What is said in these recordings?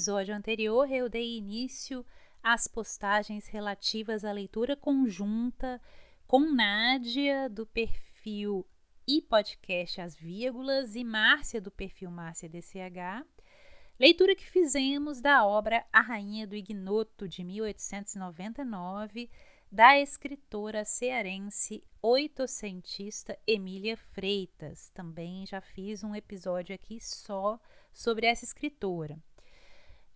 Episódio anterior, eu dei início às postagens relativas à leitura conjunta com Nádia, do perfil e podcast As Vírgulas, e Márcia, do perfil Márcia DCH. Leitura que fizemos da obra A Rainha do Ignoto, de 1899, da escritora cearense oitocentista Emília Freitas. Também já fiz um episódio aqui só sobre essa escritora.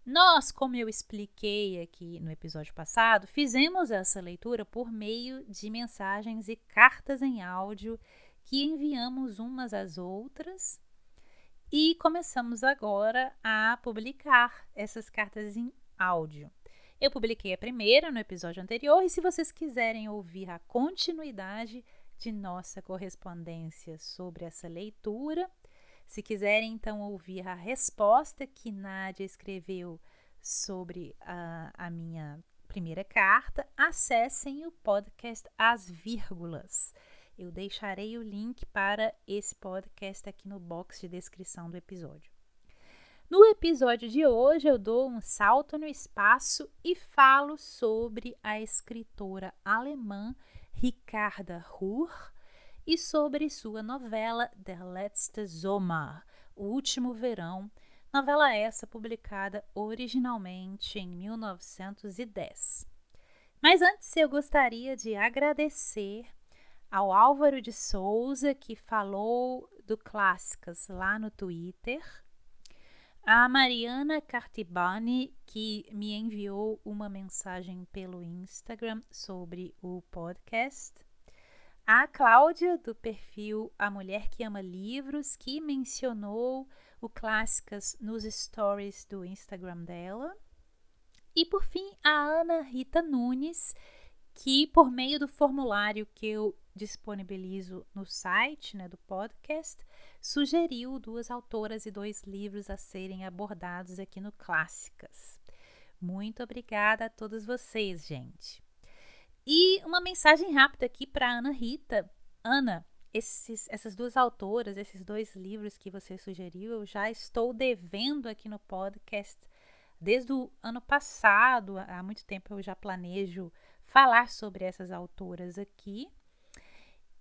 Nós, como eu expliquei aqui no episódio passado, fizemos essa leitura por meio de mensagens e cartas em áudio que enviamos umas às outras e começamos agora a publicar essas cartas em áudio. Eu publiquei a primeira no episódio anterior e se vocês quiserem ouvir a continuidade de nossa correspondência sobre essa leitura, se quiserem então ouvir a resposta que Nádia escreveu sobre a, a minha primeira carta, acessem o podcast As Vírgulas. Eu deixarei o link para esse podcast aqui no box de descrição do episódio. No episódio de hoje, eu dou um salto no espaço e falo sobre a escritora alemã Ricarda Ruhr e sobre sua novela Der letzte Sommer, O Último Verão, novela essa publicada originalmente em 1910. Mas antes eu gostaria de agradecer ao Álvaro de Souza, que falou do Clássicas lá no Twitter, a Mariana Cartibani, que me enviou uma mensagem pelo Instagram sobre o podcast, a Cláudia, do perfil A Mulher que Ama Livros, que mencionou o Clássicas nos stories do Instagram dela. E por fim, a Ana Rita Nunes, que por meio do formulário que eu disponibilizo no site né, do podcast, sugeriu duas autoras e dois livros a serem abordados aqui no Clássicas. Muito obrigada a todos vocês, gente. E uma mensagem rápida aqui para Ana Rita. Ana, esses, essas duas autoras, esses dois livros que você sugeriu, eu já estou devendo aqui no podcast desde o ano passado. Há muito tempo eu já planejo falar sobre essas autoras aqui.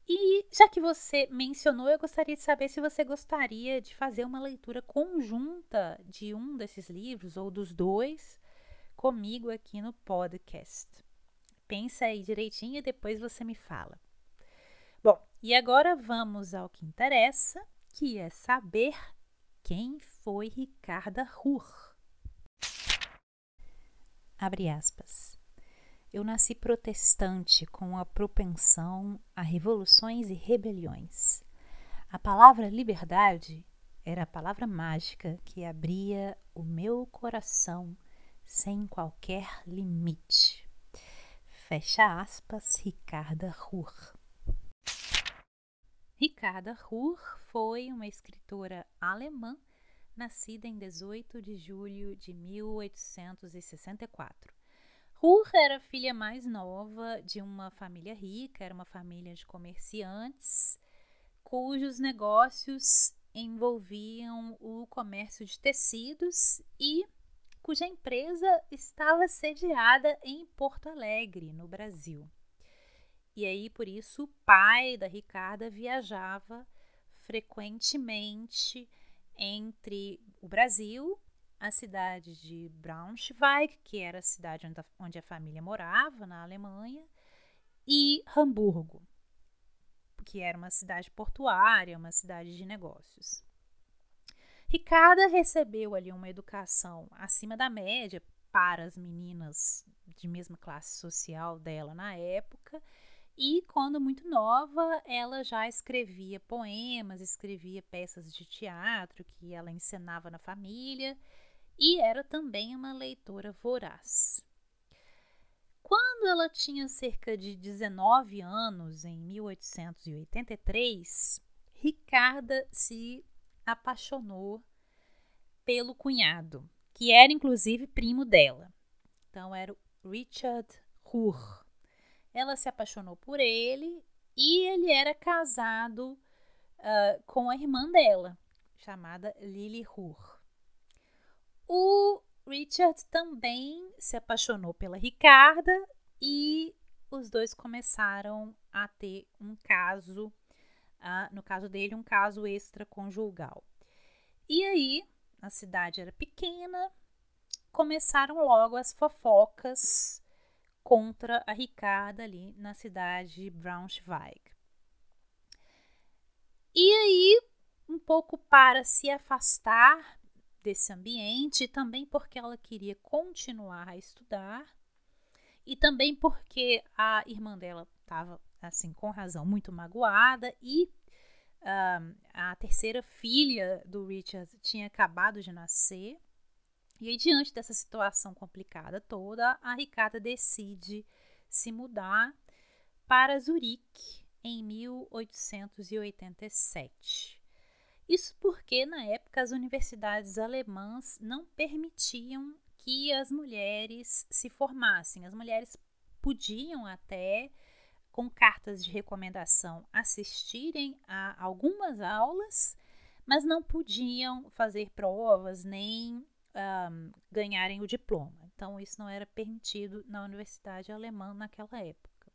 E já que você mencionou, eu gostaria de saber se você gostaria de fazer uma leitura conjunta de um desses livros ou dos dois comigo aqui no podcast. Pensa aí direitinho e depois você me fala. Bom, e agora vamos ao que interessa, que é saber quem foi Ricarda Ruhr. Abre aspas. Eu nasci protestante com a propensão a revoluções e rebeliões. A palavra liberdade era a palavra mágica que abria o meu coração sem qualquer limite. Fecha aspas, Ricarda Ruhr. Ricarda Ruhr foi uma escritora alemã nascida em 18 de julho de 1864. Ruhr era filha mais nova de uma família rica, era uma família de comerciantes, cujos negócios envolviam o comércio de tecidos e cuja empresa estava sediada em Porto Alegre, no Brasil. E aí, por isso, o pai da Ricarda viajava frequentemente entre o Brasil a cidade de Braunschweig, que era a cidade onde a, família morava, na Alemanha, e Hamburgo, que era uma cidade portuária, uma cidade de negócios. Ricarda recebeu ali uma educação acima da média para as meninas de mesma classe social dela na época. E quando muito nova, ela já escrevia poemas, escrevia peças de teatro que ela encenava na família e era também uma leitora voraz. Quando ela tinha cerca de 19 anos, em 1883, Ricarda se apaixonou pelo cunhado, que era inclusive primo dela. Então era o Richard Ruhr. Ela se apaixonou por ele e ele era casado uh, com a irmã dela, chamada Lily Ruhr. O Richard também se apaixonou pela Ricarda e os dois começaram a ter um caso, no caso dele, um caso extraconjugal. E aí, a cidade era pequena, começaram logo as fofocas contra a Ricarda ali na cidade de Braunschweig. E aí, um pouco para se afastar desse ambiente, também porque ela queria continuar a estudar e também porque a irmã dela estava, assim, com razão, muito magoada e a terceira filha do Richard tinha acabado de nascer. E aí, diante dessa situação complicada toda, a Ricarda decide se mudar para Zurique em 1887. Isso porque, na época, as universidades alemãs não permitiam que as mulheres se formassem. As mulheres podiam até, com cartas de recomendação, assistirem a algumas aulas, mas não podiam fazer provas nem um, ganharem o diploma. Então, isso não era permitido na universidade alemã naquela época.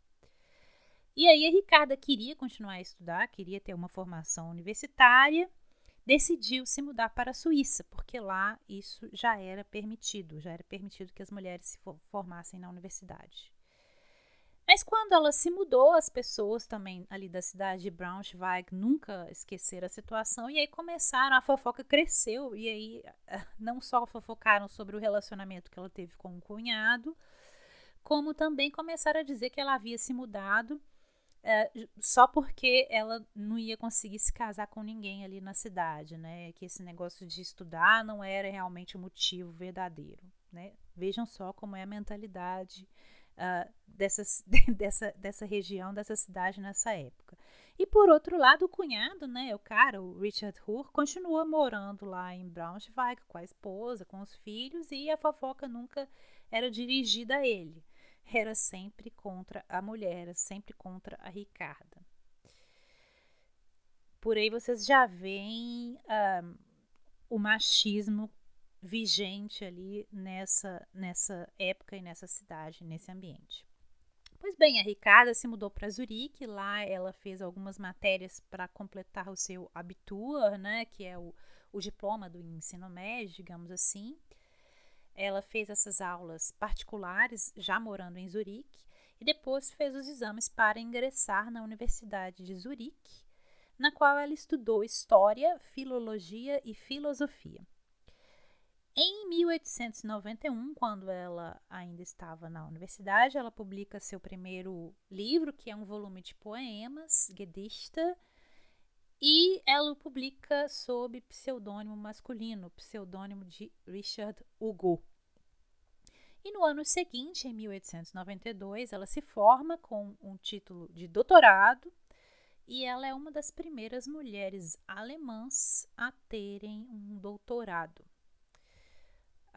E aí a Ricarda queria continuar a estudar, queria ter uma formação universitária, decidiu se mudar para a Suíça, porque lá isso já era permitido, já era permitido que as mulheres se formassem na universidade. Mas quando ela se mudou, as pessoas também ali da cidade de Braunschweig nunca esqueceram a situação e aí começaram, a fofoca cresceu e aí não só fofocaram sobre o relacionamento que ela teve com o cunhado, como também começaram a dizer que ela havia se mudado é, só porque ela não ia conseguir se casar com ninguém ali na cidade, né? Que esse negócio de estudar não era realmente o motivo verdadeiro, né? Vejam só como é a mentalidade uh, dessa, dessa região, dessa cidade nessa época. E por outro lado, o cunhado, né, o cara, o Richard Hur, continua morando lá em Braunschweig com a esposa, com os filhos, e a fofoca nunca era dirigida a ele era sempre contra a mulher, era sempre contra a Ricarda. Por aí vocês já veem uh, o machismo vigente ali nessa, nessa época e nessa cidade, nesse ambiente. Pois bem, a Ricarda se mudou para Zurique, lá ela fez algumas matérias para completar o seu Abitur, né, que é o, o diploma do ensino médio, digamos assim. Ela fez essas aulas particulares já morando em Zurique e depois fez os exames para ingressar na Universidade de Zurique, na qual ela estudou História, Filologia e Filosofia. Em 1891, quando ela ainda estava na universidade, ela publica seu primeiro livro, que é um volume de poemas, Gedichte, e ela o publica sob pseudônimo masculino, pseudônimo de Richard Hugo. E no ano seguinte, em 1892, ela se forma com um título de doutorado e ela é uma das primeiras mulheres alemãs a terem um doutorado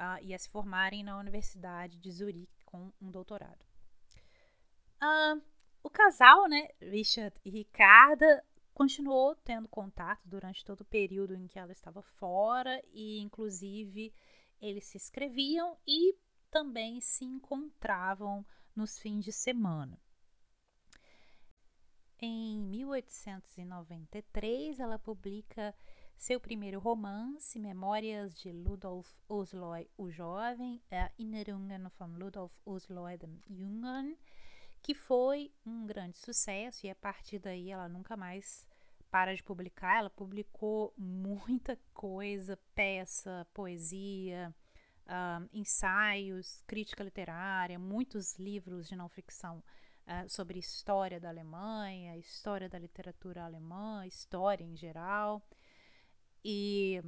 uh, e a se formarem na Universidade de Zurique com um doutorado. Uh, o casal, né, Richard e Ricarda, continuou tendo contato durante todo o período em que ela estava fora e, inclusive, eles se escreviam e também se encontravam nos fins de semana. Em 1893, ela publica seu primeiro romance, Memórias de Ludolf Osloy o Jovem, Erinnerungen von Ludolf Osloy den Jungen, que foi um grande sucesso e a partir daí ela nunca mais para de publicar. Ela publicou muita coisa, peça, poesia, uh, ensaios, crítica literária, muitos livros de não ficção uh, sobre história da Alemanha, história da literatura alemã, história em geral. E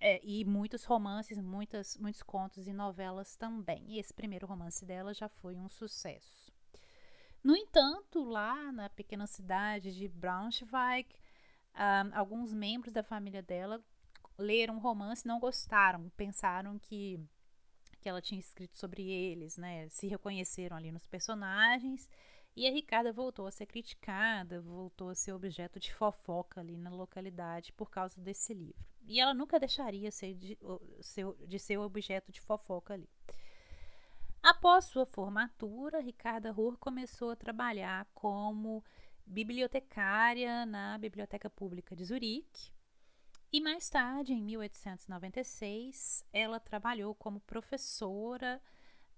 é, e muitos romances, muitas, muitos contos e novelas também. E esse primeiro romance dela já foi um sucesso. No entanto, lá na pequena cidade de Braunschweig, um, alguns membros da família dela leram o romance e não gostaram, pensaram que, que ela tinha escrito sobre eles, né? Se reconheceram ali nos personagens. E a Ricarda voltou a ser criticada, voltou a ser objeto de fofoca ali na localidade por causa desse livro. E ela nunca deixaria ser de, de ser objeto de fofoca ali. Após sua formatura, Ricarda Ruhr começou a trabalhar como bibliotecária na Biblioteca Pública de Zurique. E mais tarde, em 1896, ela trabalhou como professora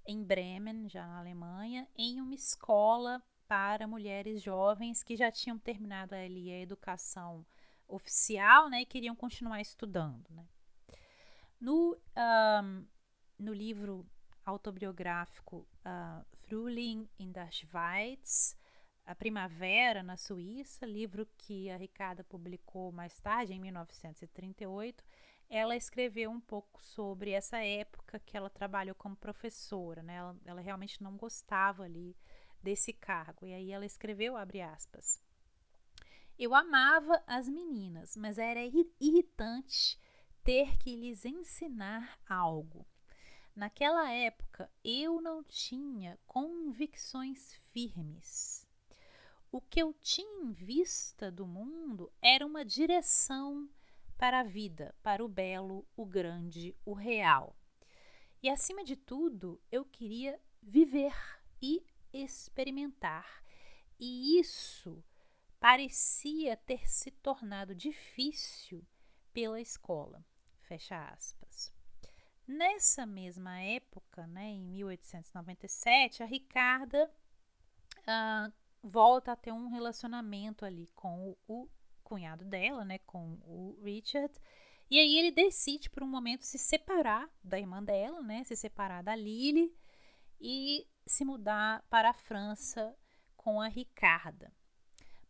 em Bremen, já na Alemanha, em uma escola para mulheres jovens que já tinham terminado ali a educação oficial né, e queriam continuar estudando. Né. No, um, no livro autobiográfico uh, Frühling in der Schweiz, a Primavera na Suíça, livro que a Ricarda publicou mais tarde, em 1938, ela escreveu um pouco sobre essa época que ela trabalhou como professora, né? Ela, ela realmente não gostava ali desse cargo. E aí ela escreveu, abre aspas, eu amava as meninas, mas era irritante ter que lhes ensinar algo. Naquela época, eu não tinha convicções firmes. O que eu tinha em vista do mundo era uma direção para a vida, para o belo, o grande, o real. E acima de tudo, eu queria viver e experimentar. E isso parecia ter se tornado difícil pela escola. Fecha aspas. Nessa mesma época, né, em 1897, a Ricarda ah, volta a ter um relacionamento ali com o, o cunhado dela, né, com o Richard. E aí ele decide por um momento se separar da irmã dela, né, se separar da Lily e se mudar para a França com a Ricarda.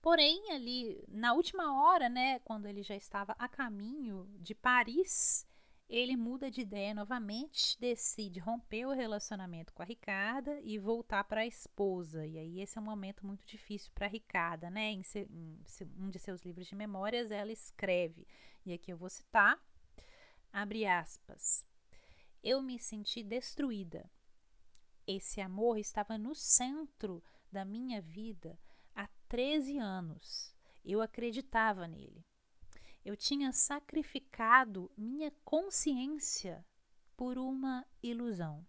Porém, ali na última hora, né, quando ele já estava a caminho de Paris, ele muda de ideia novamente, decide romper o relacionamento com a Ricarda e voltar para a esposa. E aí esse é um momento muito difícil para a Ricarda, né? Em, seu, em um de seus livros de memórias, ela escreve, e aqui eu vou citar, abre aspas, eu me senti destruída. Esse amor estava no centro da minha vida há 13 anos. Eu acreditava nele. Eu tinha sacrificado minha consciência por uma ilusão.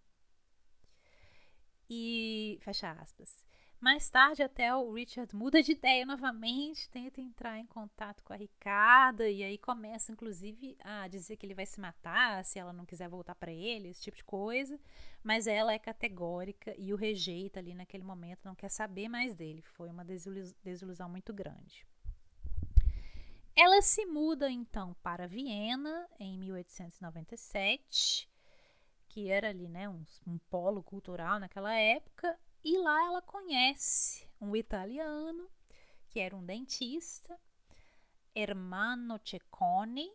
E fecha aspas. Mais tarde, até o Richard muda de ideia novamente, tenta entrar em contato com a Ricarda e aí começa, inclusive, a dizer que ele vai se matar se ela não quiser voltar para ele, esse tipo de coisa. Mas ela é categórica e o rejeita ali naquele momento, não quer saber mais dele. Foi uma desilusão muito grande. Ela se muda então para Viena em 1897, que era ali, né, um, um polo cultural naquela época, e lá ela conhece um italiano que era um dentista, Hermano Cecconi,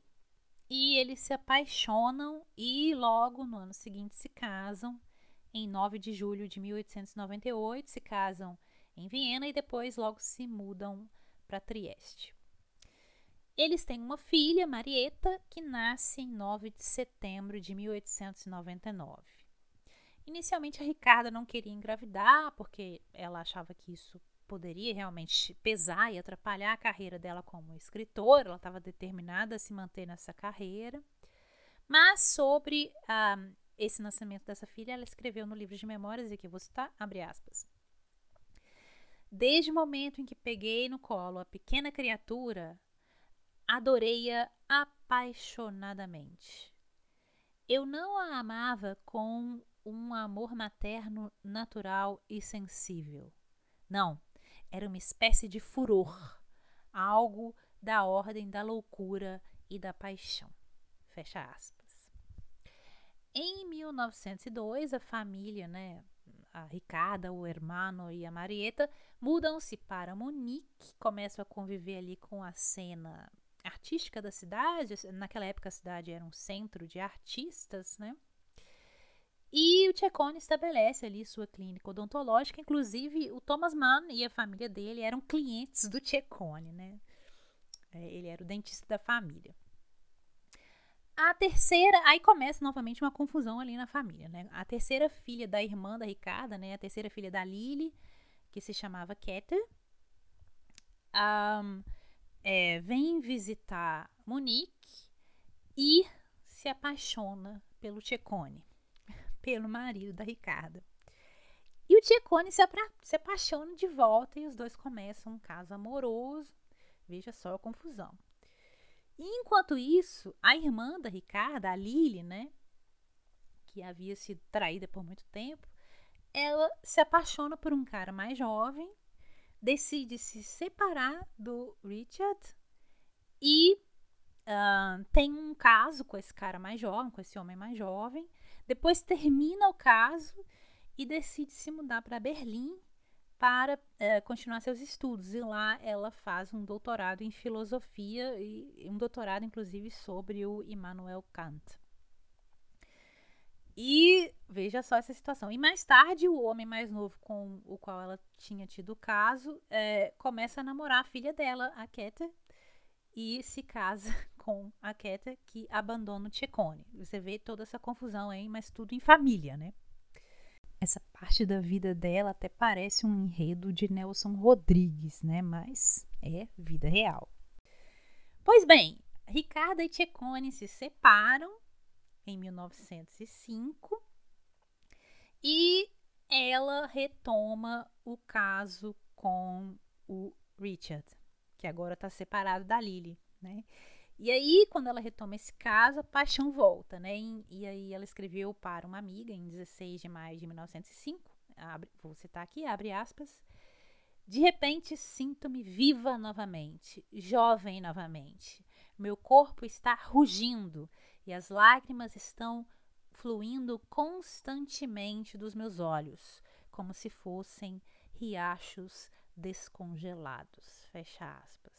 e eles se apaixonam e logo no ano seguinte se casam. Em 9 de julho de 1898 se casam em Viena e depois logo se mudam para Trieste. Eles têm uma filha, Marieta, que nasce em 9 de setembro de 1899. Inicialmente a Ricarda não queria engravidar porque ela achava que isso poderia realmente pesar e atrapalhar a carreira dela como escritora. Ela estava determinada a se manter nessa carreira. Mas sobre ah, esse nascimento dessa filha, ela escreveu no livro de memórias, e aqui eu vou citar, abre aspas. Desde o momento em que peguei no colo a pequena criatura, adorei-a apaixonadamente. Eu não a amava com um amor materno natural e sensível. Não, era uma espécie de furor, algo da ordem da loucura e da paixão. Fecha aspas. Em 1902, a família, né, a Ricarda, o Hermano e a Marieta mudam-se para Munique, começam a conviver ali com a cena artística da cidade. Naquela época a cidade era um centro de artistas, né? E o Tchekone estabelece ali sua clínica odontológica, inclusive o Thomas Mann e a família dele eram clientes do Tchekone, né? É, ele era o dentista da família. A terceira, aí começa novamente uma confusão ali na família, né? A terceira filha da irmã da Ricarda, né? A terceira filha da Lily, que se chamava Keter, um, é, vem visitar Monique e se apaixona pelo Tchekone pelo marido da Ricarda. E o Tiacone se, se apaixona de volta e os dois começam um caso amoroso. Veja só a confusão. E enquanto isso, a irmã da Ricarda, a Lily, né, que havia sido traída por muito tempo, ela se apaixona por um cara mais jovem, decide se separar do Richard e uh, tem um caso com esse cara mais jovem, com esse homem mais jovem, depois termina o caso e decide se mudar para Berlim para é, continuar seus estudos. E lá ela faz um doutorado em filosofia e um doutorado, inclusive, sobre o Immanuel Kant. E veja só essa situação. E mais tarde, o homem mais novo com o qual ela tinha tido o caso é, começa a namorar a filha dela, a Keter, e se casa com a Keter, que abandona o Tchekone. Você vê toda essa confusão aí, mas tudo em família, né? Essa parte da vida dela até parece um enredo de Nelson Rodrigues, né? Mas é vida real. Pois bem, Ricardo e Tchekone se separam em 1905 e ela retoma o caso com o Richard, que agora está separado da Lily, né? E aí, quando ela retoma esse caso, a paixão volta, né? E, e aí ela escreveu para uma amiga em 16 de maio de 1905, abre, vou citar aqui, abre aspas. De repente sinto-me viva novamente, jovem novamente. Meu corpo está rugindo e as lágrimas estão fluindo constantemente dos meus olhos, como se fossem riachos descongelados. Fecha aspas.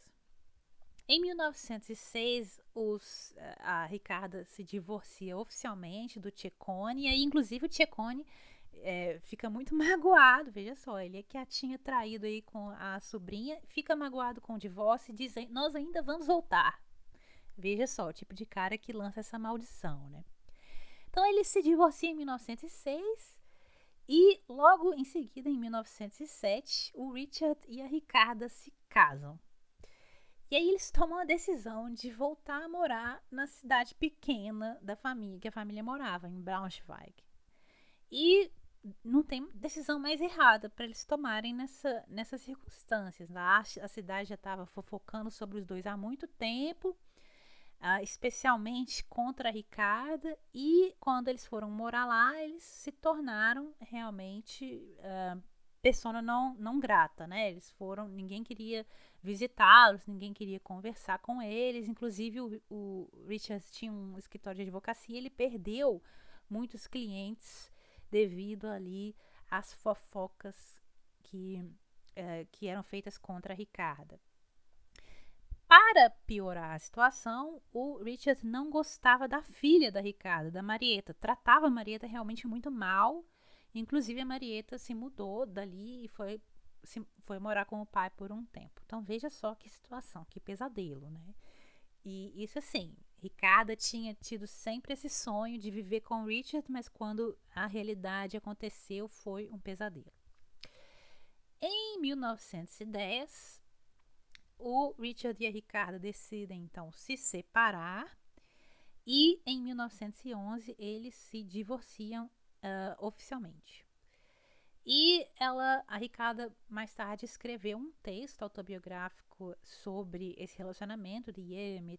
Em 1906, os, a Ricarda se divorcia oficialmente do Tchekone, e aí, inclusive, o Tchekone é, fica muito magoado, veja só, ele é que a tinha traído aí com a sobrinha, fica magoado com o divórcio e diz, nós ainda vamos voltar. Veja só, o tipo de cara que lança essa maldição, né? Então, ele se divorcia em 1906 e logo em seguida, em 1907, o Richard e a Ricarda se casam. E aí eles tomam a decisão de voltar a morar na cidade pequena da família, que a família morava, em Braunschweig. E não tem decisão mais errada para eles tomarem nessa, nessas circunstâncias. A, a cidade já estava fofocando sobre os dois há muito tempo, uh, especialmente contra a Ricarda, e quando eles foram morar lá, eles se tornaram realmente uh, persona não, não grata, né? Eles foram, ninguém queria visitá-los, ninguém queria conversar com eles, inclusive o, o Richard tinha um escritório de advocacia, ele perdeu muitos clientes devido ali às fofocas que, é, que eram feitas contra a Ricarda. Para piorar a situação, o Richard não gostava da filha da Ricarda, da Marieta. Tratava a Marieta realmente muito mal. Inclusive, a Marieta se mudou dali e foi, se, foi morar com o pai por um tempo. Então, veja só que situação, que pesadelo, né? E isso assim, Ricarda tinha tido sempre esse sonho de viver com Richard, mas quando a realidade aconteceu, foi um pesadelo. Em 1910, o Richard e a Ricarda decidem então se separar e em 1911 eles se divorciam uh, oficialmente. E ela, a Ricarda, mais tarde escreveu um texto autobiográfico sobre esse relacionamento de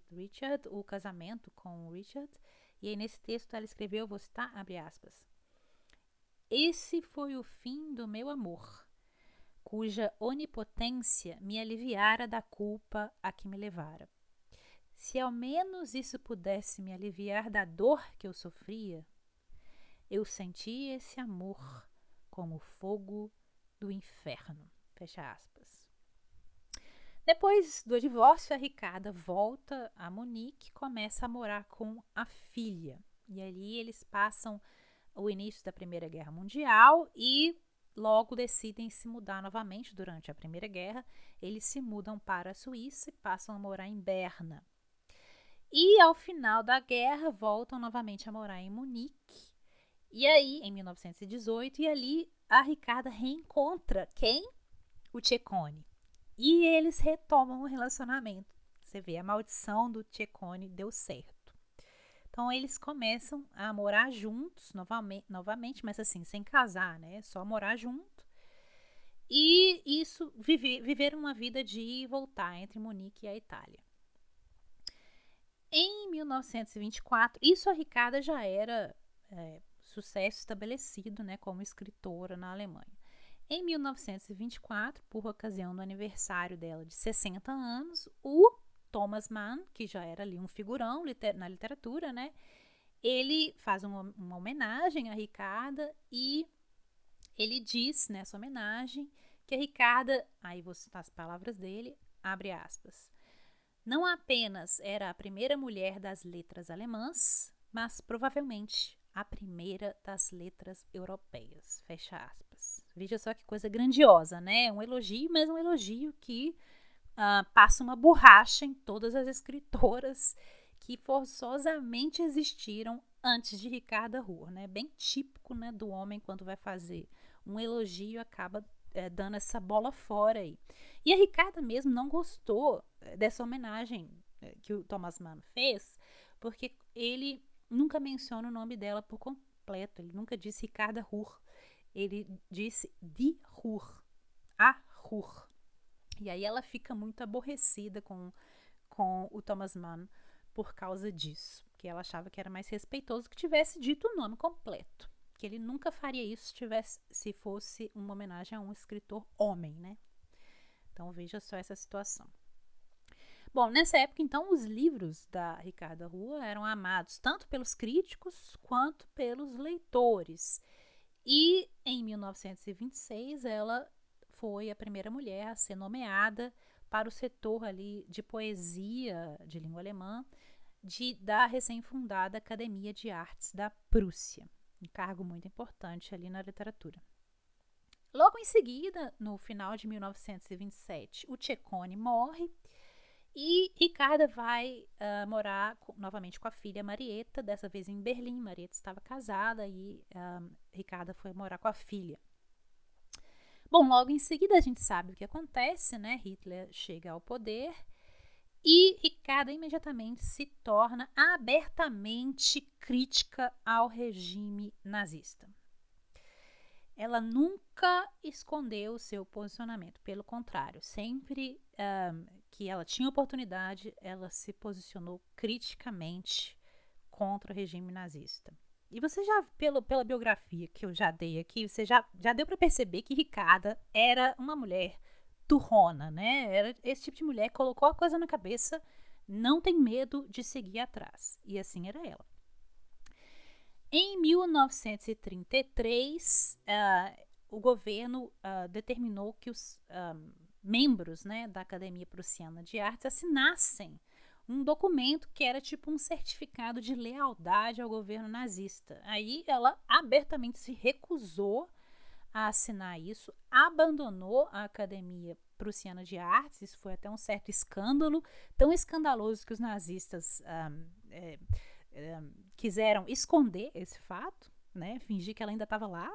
Richard, o casamento com o Richard. E aí nesse texto ela escreveu, vou citar, abre aspas. Esse foi o fim do meu amor, cuja onipotência me aliviara da culpa a que me levara. Se ao menos isso pudesse me aliviar da dor que eu sofria, eu senti esse amor como fogo do inferno. Fecha aspas. Depois do divórcio, a Ricarda volta a Monique e começa a morar com a filha. E ali eles passam o início da Primeira Guerra Mundial e logo decidem se mudar novamente durante a Primeira Guerra. Eles se mudam para a Suíça e passam a morar em Berna. E ao final da guerra voltam novamente a morar em Munique e aí, em 1918, e ali a Ricarda reencontra quem? O Tchekone. E eles retomam o relacionamento. Você vê, a maldição do Tchekone deu certo. Então eles começam a morar juntos novamente, novamente, mas assim, sem casar, né? Só morar junto. E isso, viver, viver uma vida de ir e voltar entre Munique e a Itália. Em 1924, isso a Ricarda já era é, sucesso estabelecido né, como escritora na Alemanha. Em 1924, por ocasião do aniversário dela de 60 anos, o Thomas Mann, que já era ali um figurão na literatura, né, ele faz uma, uma homenagem a Ricarda e ele diz nessa homenagem que a Ricarda, aí vou citar as palavras dele, abre aspas, não apenas era a primeira mulher das letras alemãs, mas provavelmente a primeira das letras europeias. Fecha aspas. Veja só que coisa grandiosa, né? Um elogio, mas um elogio que uh, passa uma borracha em todas as escritoras que forçosamente existiram antes de Ricarda Rua, né? Bem típico, né, do homem quando vai fazer um elogio acaba é, dando essa bola fora aí. E a Ricarda mesmo não gostou eh, dessa homenagem eh, que o Thomas Mann fez, porque ele nunca menciona o nome dela por completo. Ele nunca disse Ricarda Rur. Ele disse Die Rur. A Rur. E aí ela fica muito aborrecida com, com o Thomas Mann por causa disso. Que ela achava que era mais respeitoso que tivesse dito o nome completo. Que ele nunca faria isso se, tivesse, se fosse uma homenagem a um escritor homem, né? Então veja só essa situação. Bom, nessa época, então, os livros da Ricarda Rua eram amados tanto pelos críticos quanto pelos leitores. E em 1926 ela foi a primeira mulher a ser nomeada para o setor ali de poesia de língua alemã de, da recém-fundada Academia de Artes da Prússia, um cargo muito importante ali na literatura. Logo em seguida, no final de 1927, o Tchekone morre e Ricarda vai uh, morar com, novamente com a filha Marieta, dessa vez em Berlim. Marieta estava casada e uh, Ricarda foi morar com a filha. Bom, logo em seguida a gente sabe o que acontece, né? Hitler chega ao poder e Ricarda imediatamente se torna abertamente crítica ao regime nazista. ela nunca escondeu seu posicionamento, pelo contrário, sempre um, que ela tinha oportunidade, ela se posicionou criticamente contra o regime nazista. E você já, pelo, pela biografia que eu já dei aqui, você já, já deu para perceber que Ricarda era uma mulher turrona, né? Era esse tipo de mulher que colocou a coisa na cabeça, não tem medo de seguir atrás. E assim era ela. Em 1933, uh, ah, o governo uh, determinou que os uh, membros né, da Academia Prussiana de Artes assinassem um documento que era tipo um certificado de lealdade ao governo nazista. Aí ela abertamente se recusou a assinar isso, abandonou a Academia Prussiana de Artes, isso foi até um certo escândalo, tão escandaloso que os nazistas um, é, é, quiseram esconder esse fato, né? Fingir que ela ainda estava lá.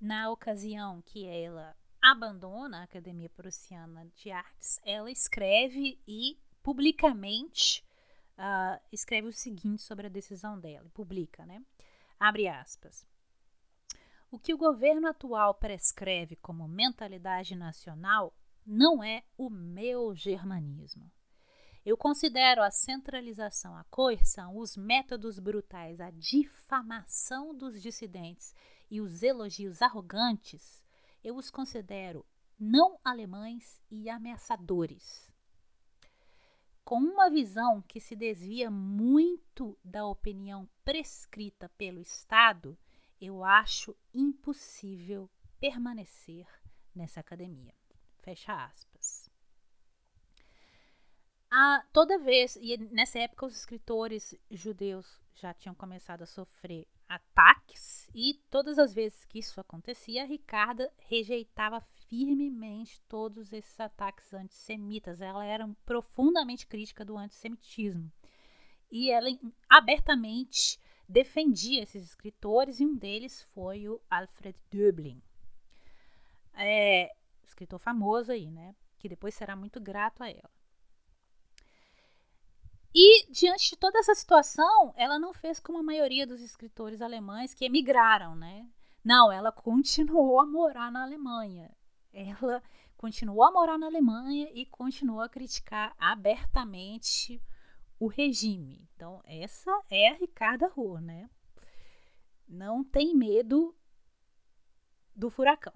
Na ocasião que ela abandona a Academia Prussiana de Artes, ela escreve e publicamente uh, escreve o seguinte sobre a decisão dela, publica, né? Abre aspas. O que o governo atual prescreve como mentalidade nacional não é o meu germanismo. Eu considero a centralização, a coerção, os métodos brutais, a difamação dos dissidentes e os elogios arrogantes, eu os considero não alemães e ameaçadores. Com uma visão que se desvia muito da opinião prescrita pelo Estado, eu acho impossível permanecer nessa academia. Fecha aspas a, toda vez, e nessa época os escritores judeus já tinham começado a sofrer ataques, e todas as vezes que isso acontecia, Ricarda rejeitava firmemente todos esses ataques antissemitas. Ela era profundamente crítica do antissemitismo. E ela abertamente defendia esses escritores, e um deles foi o Alfred Döblin. É, escritor famoso aí, né? Que depois será muito grato a ela. E, diante de toda essa situação, ela não fez como a maioria dos escritores alemães que emigraram, né? Não, ela continuou a morar na Alemanha. Ela continuou a morar na Alemanha e continuou a criticar abertamente o regime. Então, essa é a Ricarda Rohr, né? Não tem medo do furacão.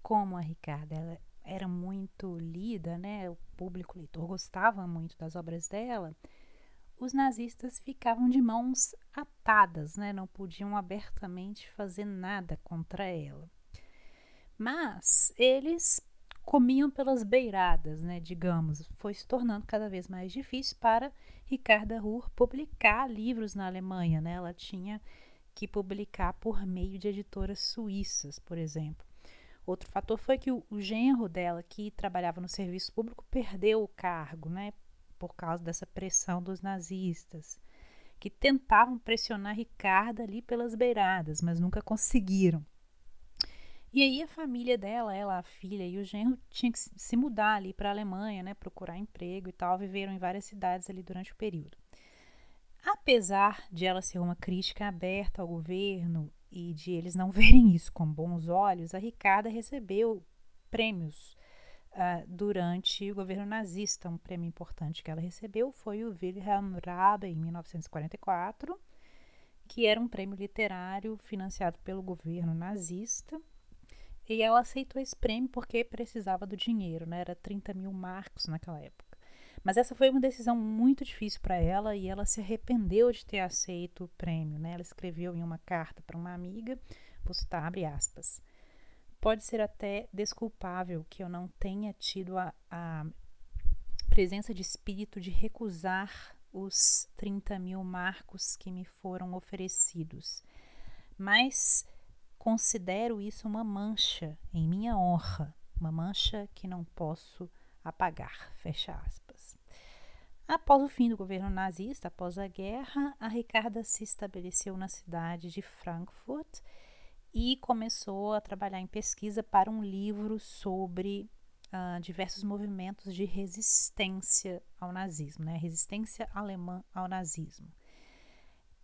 Como a Ricarda ela era muito lida, né? O público leitor gostava muito das obras dela. Os nazistas ficavam de mãos atadas, né? Não podiam abertamente fazer nada contra ela. Mas eles comiam pelas beiradas, né, digamos, foi se tornando cada vez mais difícil para Ricarda Ruhr publicar livros na Alemanha, né? Ela tinha que publicar por meio de editoras suíças, por exemplo. Outro fator foi que o, o genro dela, que trabalhava no serviço público, perdeu o cargo, né? Por causa dessa pressão dos nazistas, que tentavam pressionar Ricardo ali pelas beiradas, mas nunca conseguiram. E aí a família dela, ela, a filha e o genro, tinham que se mudar ali para a Alemanha, né, procurar emprego e tal, viveram em várias cidades ali durante o período. Apesar de ela ser uma crítica aberta ao governo e de eles não verem isso com bons olhos, a Ricarda recebeu prêmios uh, durante o governo nazista. Um prêmio importante que ela recebeu foi o Wilhelm Rabe, em 1944, que era um prêmio literário financiado pelo governo nazista. E ela aceitou esse prêmio porque precisava do dinheiro, né? Era 30 mil marcos naquela época. Mas essa foi uma decisão muito difícil para ela e ela se arrependeu de ter aceito o prêmio. Né? Ela escreveu em uma carta para uma amiga, vou citar, abre aspas. Pode ser até desculpável que eu não tenha tido a, a presença de espírito de recusar os 30 mil marcos que me foram oferecidos, mas considero isso uma mancha em minha honra, uma mancha que não posso apagar. Fecha aspas. Após o fim do governo nazista, após a guerra, a Ricarda se estabeleceu na cidade de Frankfurt e começou a trabalhar em pesquisa para um livro sobre uh, diversos movimentos de resistência ao nazismo, né? resistência alemã ao nazismo.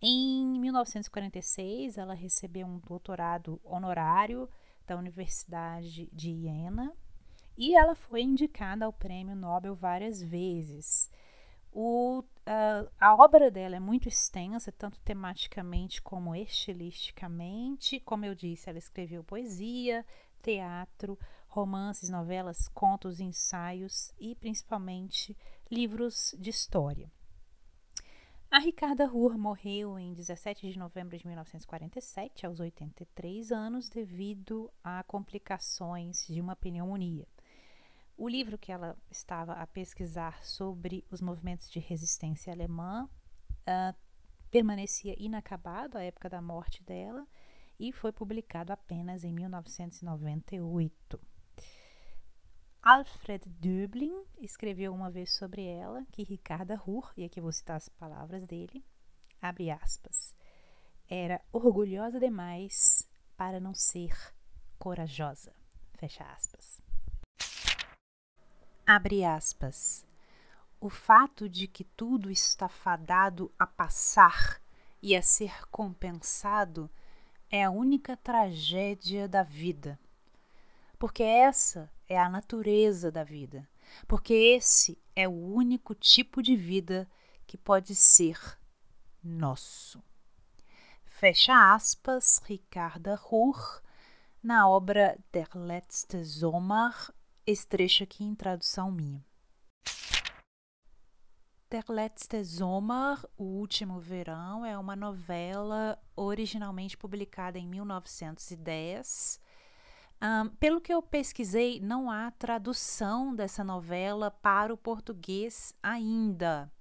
Em 1946, ela recebeu um doutorado honorário da Universidade de Iena e ela foi indicada ao Prêmio Nobel várias vezes. O, a obra dela é muito extensa, tanto tematicamente como estilisticamente. Como eu disse, ela escreveu poesia, teatro, romances, novelas, contos, ensaios e principalmente livros de história. A Ricarda Ruhr morreu em 17 de novembro de 1947, aos 83 anos, devido a complicações de uma pneumonia. O livro que ela estava a pesquisar sobre os movimentos de resistência alemã uh, permanecia inacabado à época da morte dela e foi publicado apenas em 1998. Alfred Döblin escreveu uma vez sobre ela que Ricarda Ruhr, e aqui vou citar as palavras dele, abre aspas, era orgulhosa demais para não ser corajosa, fecha aspas. Abre aspas. O fato de que tudo está fadado a passar e a ser compensado é a única tragédia da vida. Porque essa é a natureza da vida, porque esse é o único tipo de vida que pode ser nosso. Fecha aspas, Ricarda Ruhr, na obra Der letzte Sommer, esse trecho aqui em tradução minha. Der letzte Sommer, O Último Verão, é uma novela originalmente publicada em 1910 um, pelo que eu pesquisei, não há tradução dessa novela para o português ainda,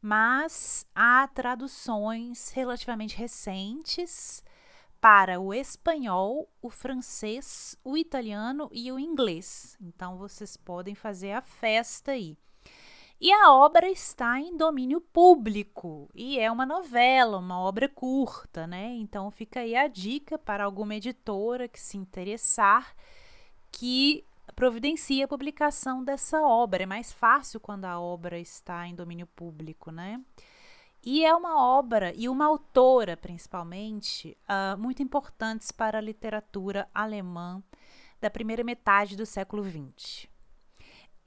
mas há traduções relativamente recentes para o espanhol, o francês, o italiano e o inglês. Então vocês podem fazer a festa aí. E a obra está em domínio público e é uma novela, uma obra curta, né? Então fica aí a dica para alguma editora que se interessar que providencie a publicação dessa obra. É mais fácil quando a obra está em domínio público, né? E é uma obra e uma autora, principalmente, uh, muito importantes para a literatura alemã da primeira metade do século XX.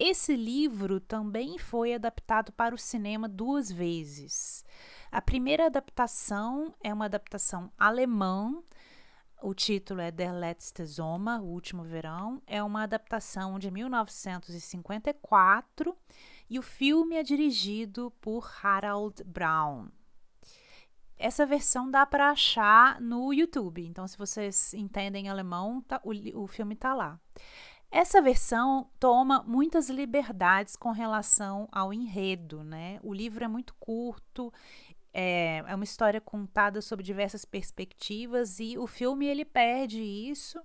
Esse livro também foi adaptado para o cinema duas vezes. A primeira adaptação é uma adaptação alemã. O título é Der letzte Sommer, O Último Verão. É uma adaptação de 1954 e o filme é dirigido por Harald Braun. Essa versão dá para achar no YouTube, então se vocês entendem alemão, tá, o, o filme está lá. Essa versão toma muitas liberdades com relação ao enredo, né? O livro é muito curto, é, é uma história contada sob diversas perspectivas e o filme ele perde isso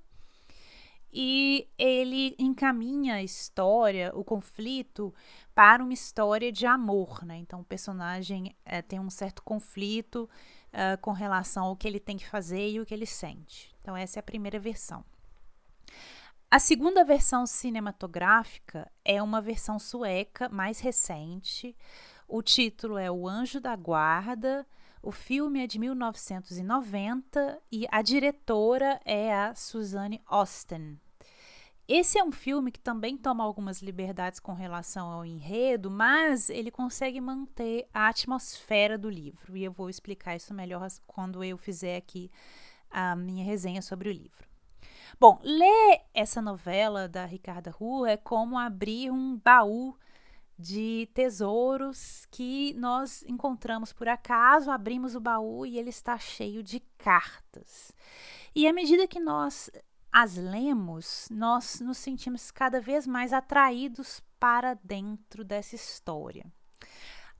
e ele encaminha a história, o conflito, para uma história de amor, né? Então o personagem é, tem um certo conflito uh, com relação ao que ele tem que fazer e o que ele sente. Então essa é a primeira versão. A segunda versão cinematográfica é uma versão sueca mais recente. O título é O Anjo da Guarda. O filme é de 1990 e a diretora é a Suzanne Osten. Esse é um filme que também toma algumas liberdades com relação ao enredo, mas ele consegue manter a atmosfera do livro. E eu vou explicar isso melhor quando eu fizer aqui a minha resenha sobre o livro. Bom, ler essa novela da Ricarda Rua é como abrir um baú de tesouros que nós encontramos por acaso, abrimos o baú e ele está cheio de cartas. E à medida que nós as lemos, nós nos sentimos cada vez mais atraídos para dentro dessa história.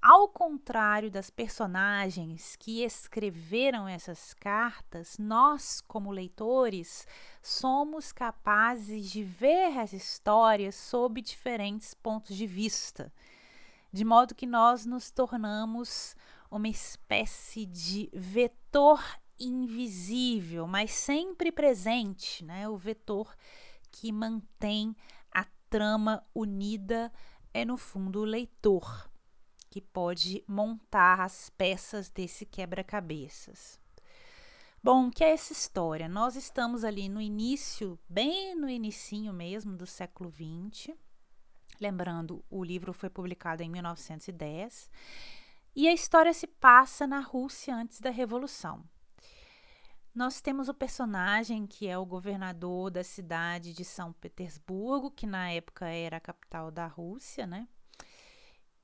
Ao contrário das personagens que escreveram essas cartas, nós, como leitores, somos capazes de ver as histórias sob diferentes pontos de vista, de modo que nós nos tornamos uma espécie de vetor invisível, mas sempre presente, né? O vetor que mantém a trama unida é no fundo o leitor que pode montar as peças desse quebra-cabeças. Bom, que é essa história? Nós estamos ali no início, bem no inicinho mesmo do século XX. Lembrando, o livro foi publicado em 1910 e a história se passa na Rússia antes da Revolução. Nós temos o personagem que é o governador da cidade de São Petersburgo, que na época era a capital da Rússia, né?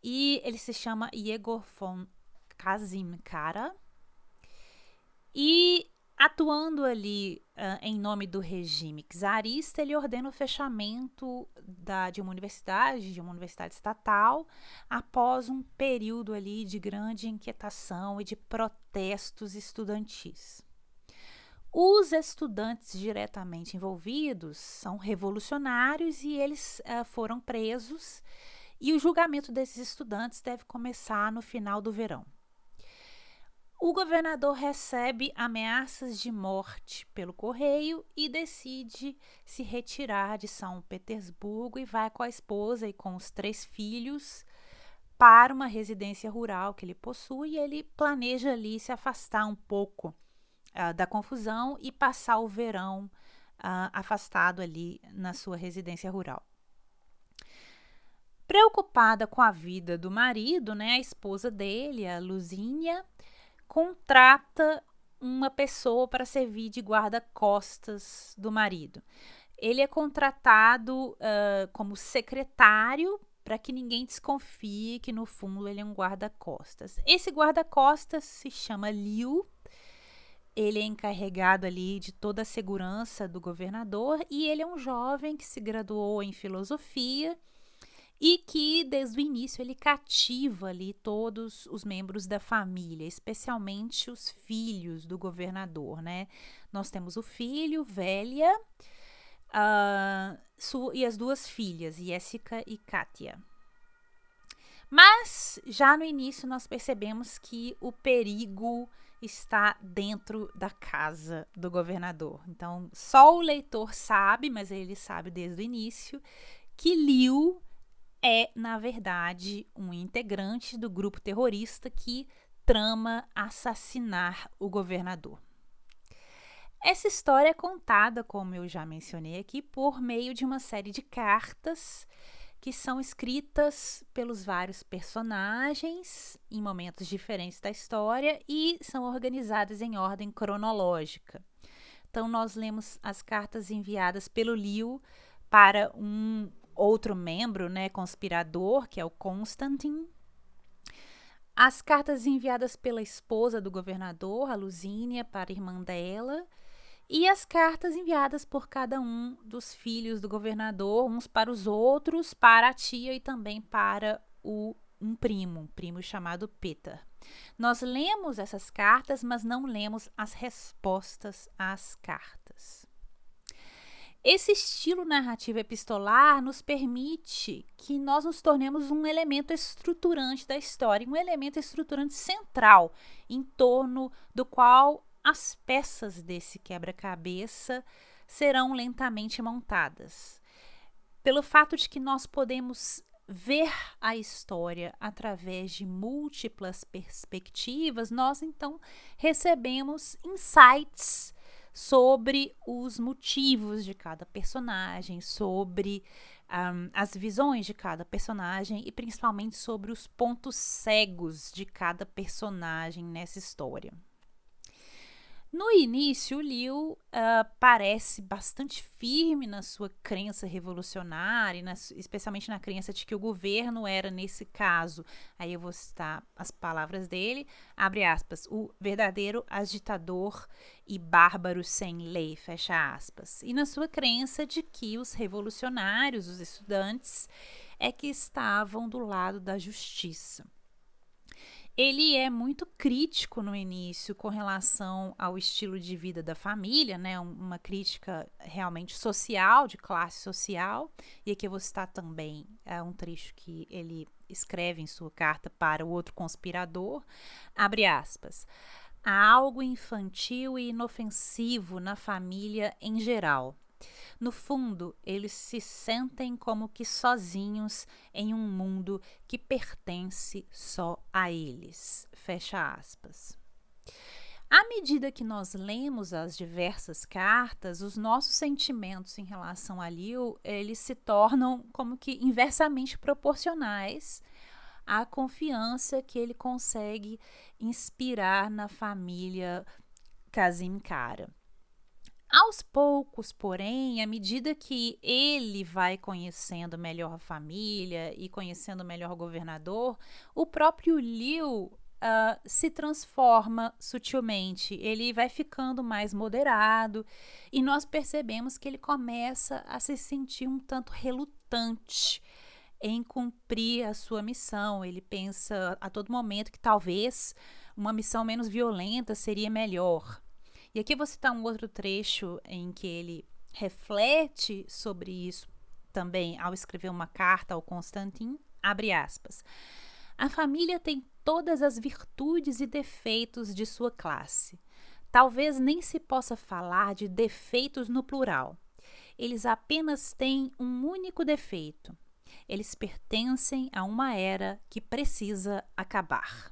E ele se chama Yegor von Kazimkara. E atuando ali uh, em nome do regime czarista, ele ordena o fechamento da, de uma universidade, de uma universidade estatal, após um período ali de grande inquietação e de protestos estudantis. Os estudantes diretamente envolvidos são revolucionários e eles uh, foram presos, e o julgamento desses estudantes deve começar no final do verão. O governador recebe ameaças de morte pelo correio e decide se retirar de São Petersburgo e vai com a esposa e com os três filhos para uma residência rural que ele possui e ele planeja ali se afastar um pouco uh, da confusão e passar o verão uh, afastado ali na sua residência rural. Preocupada com a vida do marido, né, a esposa dele, a Luzínia, contrata uma pessoa para servir de guarda-costas do marido. Ele é contratado uh, como secretário para que ninguém desconfie que no fundo ele é um guarda-costas. Esse guarda-costas se chama Liu. Ele é encarregado ali de toda a segurança do governador e ele é um jovem que se graduou em filosofia e que desde o início ele cativa ali todos os membros da família, especialmente os filhos do governador, né? Nós temos o filho, Vélia, uh, e as duas filhas, Jéssica e Kátia. Mas já no início nós percebemos que o perigo está dentro da casa do governador. Então, só o leitor sabe, mas ele sabe desde o início, que Liu é, na verdade, um integrante do grupo terrorista que trama assassinar o governador. Essa história é contada, como eu já mencionei aqui, por meio de uma série de cartas que são escritas pelos vários personagens em momentos diferentes da história e são organizadas em ordem cronológica. Então, nós lemos as cartas enviadas pelo Liu para um outro membro, né, conspirador, que é o Constantin. As cartas enviadas pela esposa do governador, a Luzínia, para a irmã dela, e as cartas enviadas por cada um dos filhos do governador, uns para os outros, para a tia e também para o um primo, um primo chamado Peter. Nós lemos essas cartas, mas não lemos as respostas às cartas. Esse estilo narrativo epistolar nos permite que nós nos tornemos um elemento estruturante da história, um elemento estruturante central em torno do qual as peças desse quebra-cabeça serão lentamente montadas. Pelo fato de que nós podemos ver a história através de múltiplas perspectivas, nós então recebemos insights sobre os motivos de cada personagem, sobre um, as visões de cada personagem e principalmente sobre os pontos cegos de cada personagem nessa história. No início, Liu uh, parece bastante firme na sua crença revolucionária, na, especialmente na crença de que o governo era, nesse caso, aí eu vou citar as palavras dele, abre aspas, o verdadeiro agitador e bárbaro sem lei, fecha aspas. E na sua crença de que os revolucionários, os estudantes, é que estavam do lado da justiça. Ele é muito crítico no início com relação ao estilo de vida da família, né? Uma crítica realmente social, de classe social. E aqui eu vou citar também é, um trecho que ele escreve em sua carta para o outro conspirador. Abre aspas. Há algo infantil e inofensivo na família em geral. No fundo, eles se sentem como que sozinhos em um mundo que pertence só a eles. Fecha aspas. À medida que nós lemos as diversas cartas, os nossos sentimentos em relação a Liu, eles se tornam como que inversamente proporcionais à confiança que ele consegue inspirar na família Kazim Kara. Aos poucos, porém, à medida que ele vai conhecendo melhor a família e conhecendo melhor o governador, o próprio Liu uh, se transforma sutilmente. Ele vai ficando mais moderado e nós percebemos que ele começa a se sentir um tanto relutante em cumprir a sua missão. Ele pensa a todo momento que talvez uma missão menos violenta seria melhor. E aqui eu vou citar um outro trecho em que ele reflete sobre isso também ao escrever uma carta ao Constantin, abre aspas. A família tem todas as virtudes e defeitos de sua classe. Talvez nem se possa falar de defeitos no plural. Eles apenas têm um único defeito. Eles pertencem a uma era que precisa acabar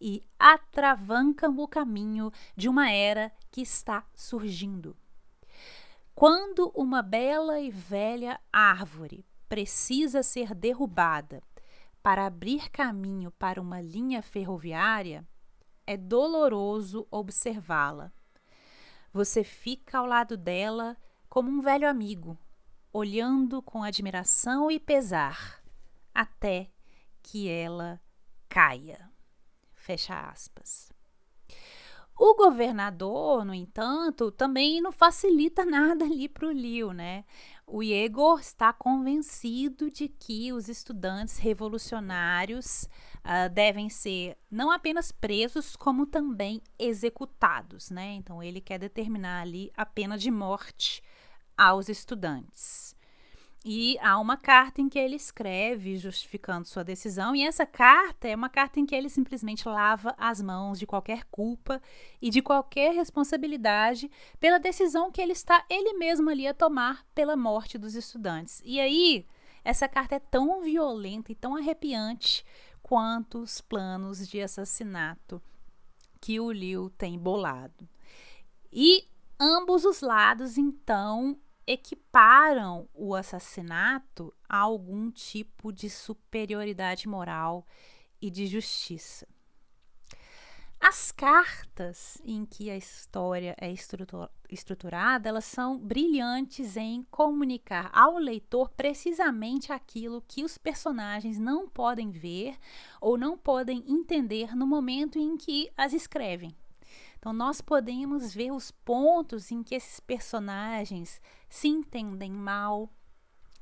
e atravancam o caminho de uma era que está surgindo. Quando uma bela e velha árvore precisa ser derrubada para abrir caminho para uma linha ferroviária, é doloroso observá-la. Você fica ao lado dela como um velho amigo, olhando com admiração e pesar, até que ela caia. Fecha aspas. O governador, no entanto, também não facilita nada ali para o Liu, né? O Igor está convencido de que os estudantes revolucionários uh, devem ser não apenas presos, como também executados, né? Então ele quer determinar ali a pena de morte aos estudantes. E há uma carta em que ele escreve justificando sua decisão, e essa carta é uma carta em que ele simplesmente lava as mãos de qualquer culpa e de qualquer responsabilidade pela decisão que ele está ele mesmo ali a tomar pela morte dos estudantes. E aí, essa carta é tão violenta e tão arrepiante quanto os planos de assassinato que o Liu tem bolado. E ambos os lados, então, equiparam o assassinato a algum tipo de superioridade moral e de justiça. As cartas em que a história é estruturada, elas são brilhantes em comunicar ao leitor precisamente aquilo que os personagens não podem ver ou não podem entender no momento em que as escrevem. Então, nós podemos ver os pontos em que esses personagens se entendem mal,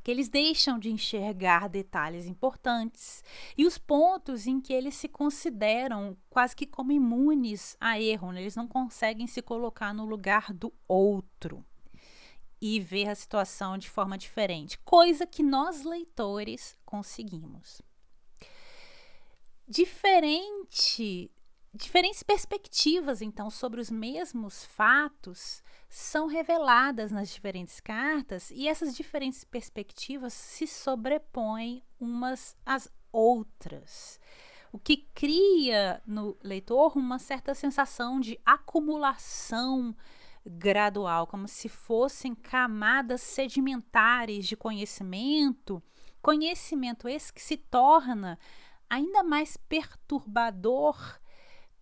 que eles deixam de enxergar detalhes importantes e os pontos em que eles se consideram quase que como imunes a erro, né? eles não conseguem se colocar no lugar do outro e ver a situação de forma diferente, coisa que nós leitores conseguimos. Diferente Diferentes perspectivas, então, sobre os mesmos fatos são reveladas nas diferentes cartas e essas diferentes perspectivas se sobrepõem umas às outras, o que cria no leitor uma certa sensação de acumulação gradual, como se fossem camadas sedimentares de conhecimento, conhecimento esse que se torna ainda mais perturbador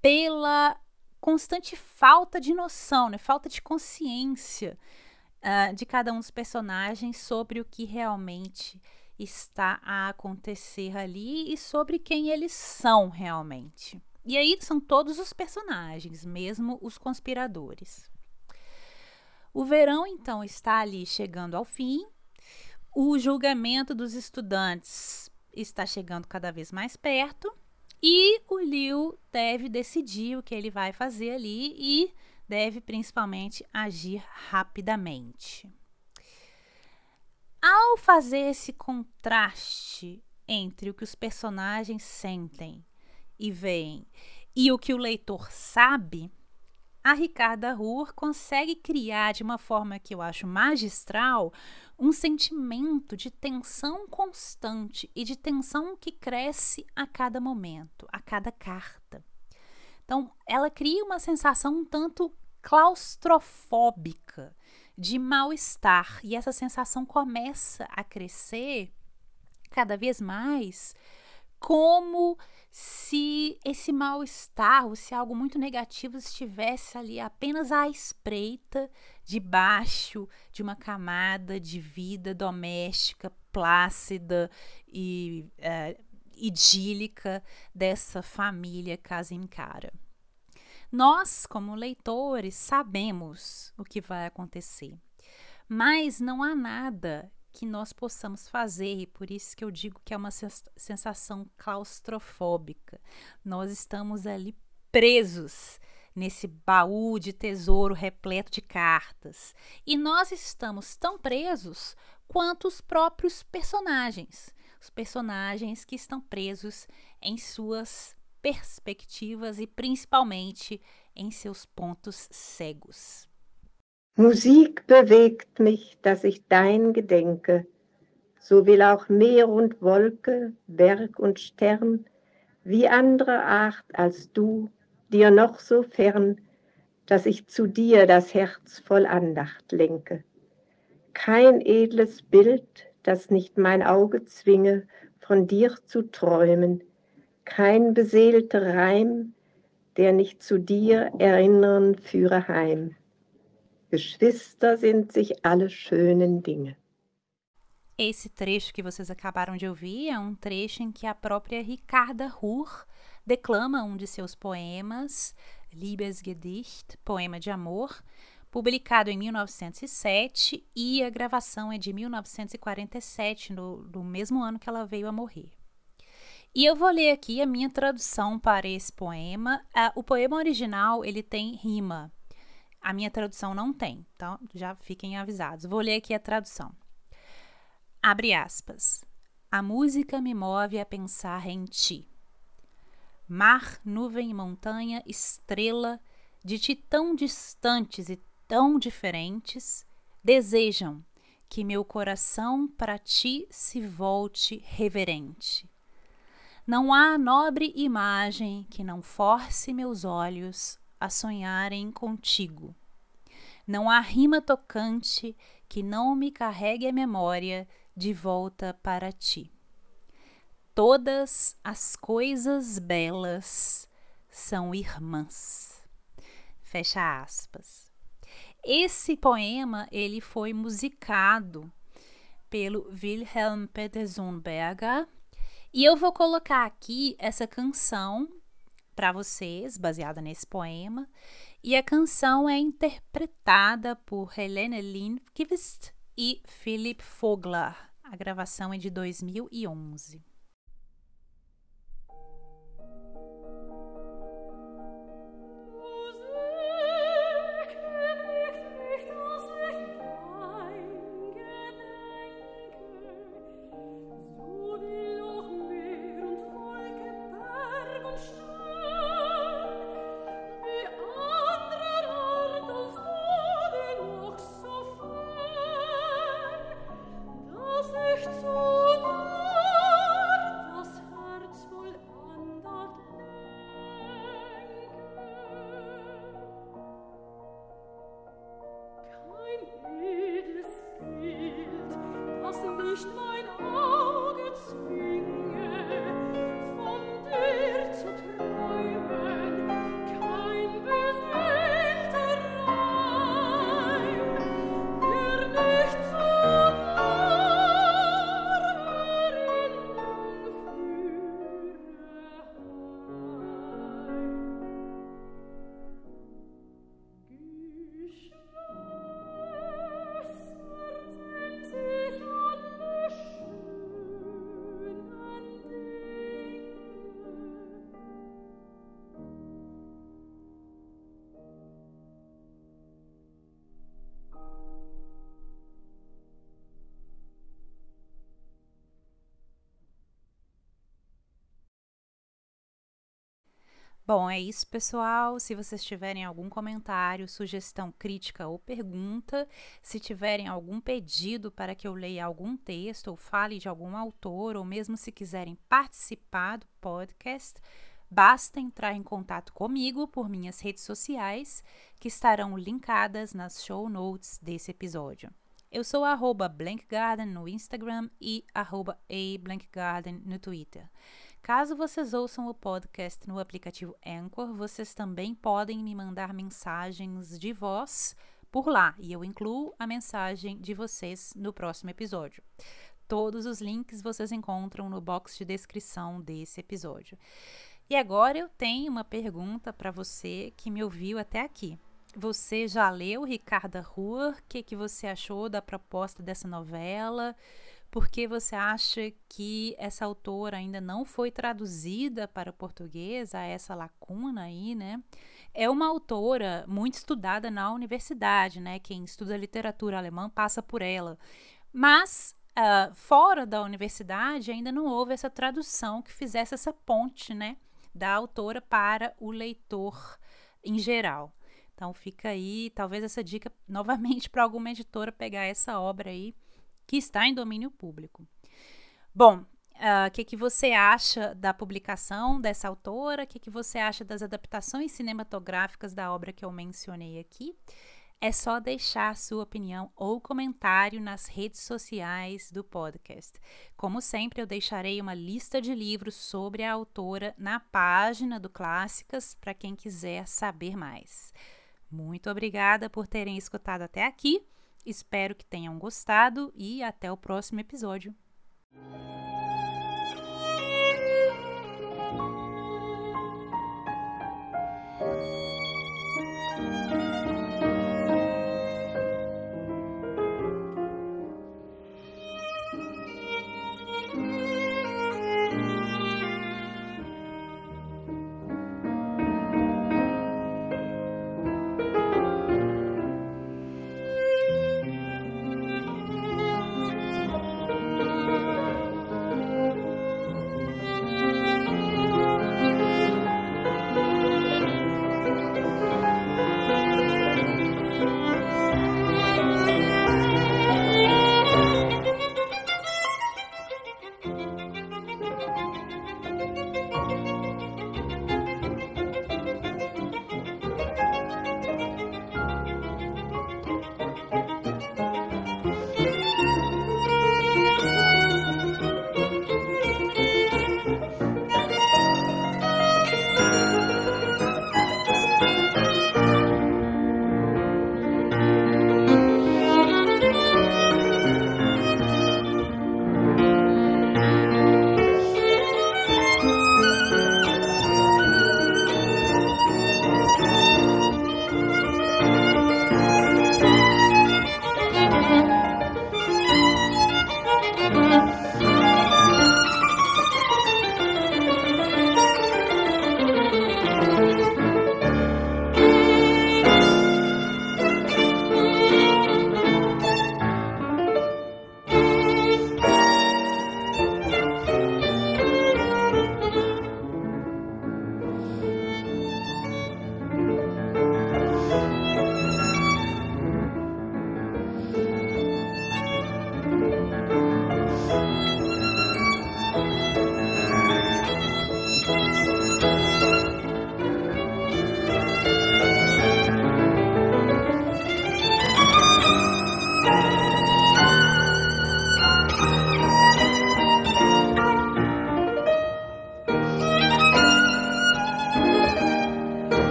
pela constante falta de noção, né? falta de consciência uh, de cada um dos personagens sobre o que realmente está a acontecer ali e sobre quem eles são realmente. E aí são todos os personagens, mesmo os conspiradores. O verão então está ali chegando ao fim. O julgamento dos estudantes está chegando cada vez mais perto e o Liu deve decidir o que ele vai fazer ali e deve principalmente agir rapidamente. Ao fazer esse contraste entre o que os personagens sentem e veem e o que o leitor sabe, a Ricarda Ruhr consegue criar de uma forma que eu acho magistral um sentimento de tensão constante e de tensão que cresce a cada momento, a cada carta. Então, ela cria uma sensação um tanto claustrofóbica, de mal-estar, e essa sensação começa a crescer cada vez mais como se esse mal-estar, ou se algo muito negativo estivesse ali apenas à espreita, debaixo de uma camada de vida doméstica, plácida e é, idílica dessa família casa em cara. Nós, como leitores, sabemos o que vai acontecer, mas não há nada que nós possamos fazer, e por isso que eu digo que é uma sensação claustrofóbica. Nós estamos ali presos nesse baú de tesouro repleto de cartas. E nós estamos tão presos quanto os próprios personagens. Os personagens que estão presos em suas perspectivas e principalmente em seus pontos cegos. Musik bewegt mich, dass ich dein gedenke, so will auch Meer und Wolke, Berg und Stern, wie andere Art als du, dir noch so fern, dass ich zu dir das Herz voll Andacht lenke. Kein edles Bild, das nicht mein Auge zwinge, von dir zu träumen, kein beseelter Reim, der nicht zu dir erinnern führe heim. Geschwister sind sich alle schönen Dinge. Esse trecho que vocês acabaram de ouvir é um trecho em que a própria Ricarda Ruhr declama um de seus poemas, Liebesgedicht, Poema de Amor, publicado em 1907 e a gravação é de 1947, no, no mesmo ano que ela veio a morrer. E eu vou ler aqui a minha tradução para esse poema. Uh, o poema original ele tem rima, a minha tradução não tem, então já fiquem avisados. Vou ler aqui a tradução. Abre aspas. A música me move a pensar em ti. Mar, nuvem, montanha, estrela, de ti tão distantes e tão diferentes, desejam que meu coração para ti se volte reverente. Não há nobre imagem que não force meus olhos a sonharem contigo. Não há rima tocante que não me carregue a memória de volta para ti. Todas as coisas belas são irmãs. Fecha aspas. Esse poema ele foi musicado pelo Wilhelm Petersenberger e eu vou colocar aqui essa canção para vocês, baseada nesse poema, e a canção é interpretada por Helene Lindqvist e Philip Fogler. A gravação é de 2011. Bom, é isso, pessoal. Se vocês tiverem algum comentário, sugestão, crítica ou pergunta, se tiverem algum pedido para que eu leia algum texto ou fale de algum autor, ou mesmo se quiserem participar do podcast, basta entrar em contato comigo por minhas redes sociais, que estarão linkadas nas show notes desse episódio. Eu sou arroba Blankgarden no Instagram e arroba ablankgarden no Twitter. Caso vocês ouçam o podcast no aplicativo Anchor, vocês também podem me mandar mensagens de voz por lá e eu incluo a mensagem de vocês no próximo episódio. Todos os links vocês encontram no box de descrição desse episódio. E agora eu tenho uma pergunta para você que me ouviu até aqui. Você já leu Ricarda Ruhr? O que, que você achou da proposta dessa novela? Porque você acha que essa autora ainda não foi traduzida para o português, há essa lacuna aí, né? É uma autora muito estudada na universidade, né? Quem estuda literatura alemã passa por ela. Mas uh, fora da universidade ainda não houve essa tradução que fizesse essa ponte, né? Da autora para o leitor em geral. Então fica aí, talvez essa dica novamente para alguma editora pegar essa obra aí que está em domínio público. Bom, ah, o uh, que, que você acha da publicação dessa autora? O que, que você acha das adaptações cinematográficas da obra que eu mencionei aqui? É só deixar sua opinião ou comentário nas redes sociais do podcast. Como sempre, eu deixarei uma lista de livros sobre a autora na página do Clássicas para quem quiser saber mais. Muito obrigada por terem escutado até aqui. Espero que tenham gostado e até o próximo episódio.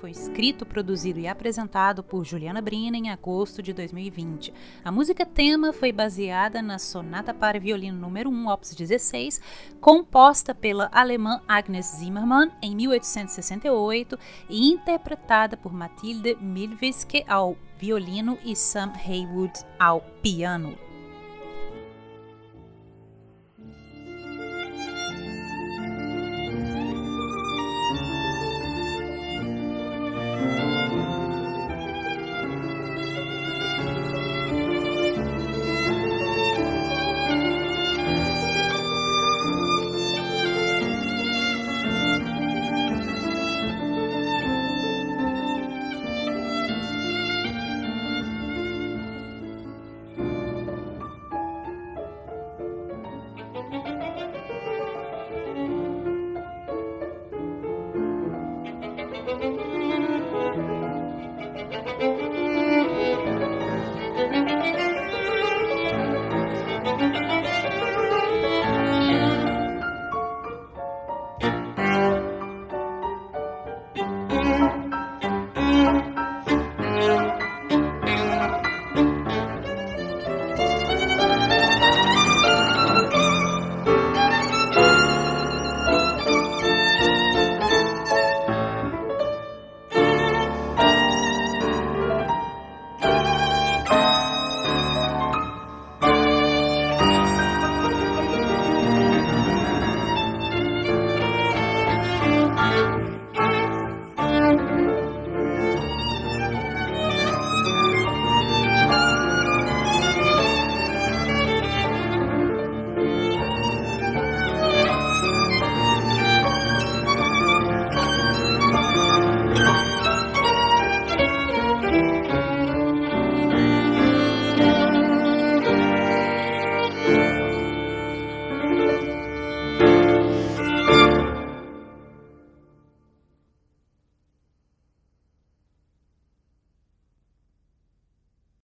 Foi escrito, produzido e apresentado por Juliana Brina em agosto de 2020. A música tema foi baseada na Sonata para Violino número 1, Opus 16, composta pela alemã Agnes Zimmermann em 1868 e interpretada por Mathilde Milwiske ao violino e Sam Haywood ao piano.